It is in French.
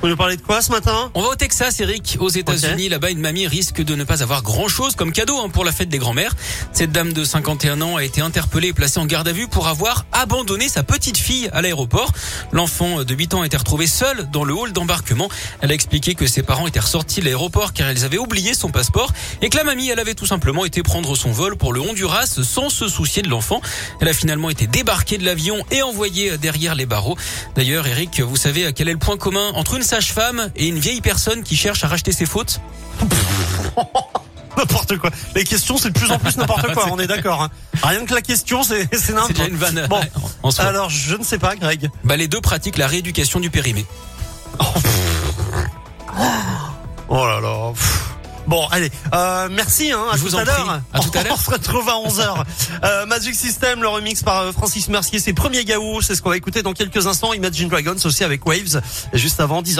Vous nous parlez de quoi ce matin? On va au Texas, Eric, aux États-Unis. Là-bas, une mamie risque de ne pas avoir grand-chose comme cadeau hein, pour la fête des grands-mères. Cette dame de 51 ans a été interpellée et placée en garde à vue pour avoir abandonné sa petite fille à l'aéroport. L'enfant de 8 ans a été retrouvé seul dans le hall d'embarquement. Elle a expliqué que ses parents étaient ressortis de l'aéroport car ils avaient oublié son passeport et que la mamie, elle avait tout simplement été prendre son vol pour le Honduras sans se soucier de l'enfant. Elle a finalement été débarquée de l'avion et envoyée derrière les barreaux. D'ailleurs, Eric, vous savez quel est le point commun entre une sage-femme et une vieille personne qui cherche à racheter ses fautes N'importe quoi. Les questions, c'est de plus en plus n'importe quoi, on est d'accord. Hein. Rien que la question, c'est c'est C'est n'importe déjà une vanne. Bon, en soi. alors je ne sais pas, Greg. Bah, les deux pratiquent la rééducation du périmé. Oh là là. pff. Bon, allez, euh, merci, hein, à Je tout à prie. À tout à l'heure. On se retrouve à 11h. Euh, Magic System, le remix par euh, Francis Mercier, c'est premier Gaou, c'est ce qu'on va écouter dans quelques instants. Imagine Dragons aussi avec Waves, juste avant 10h.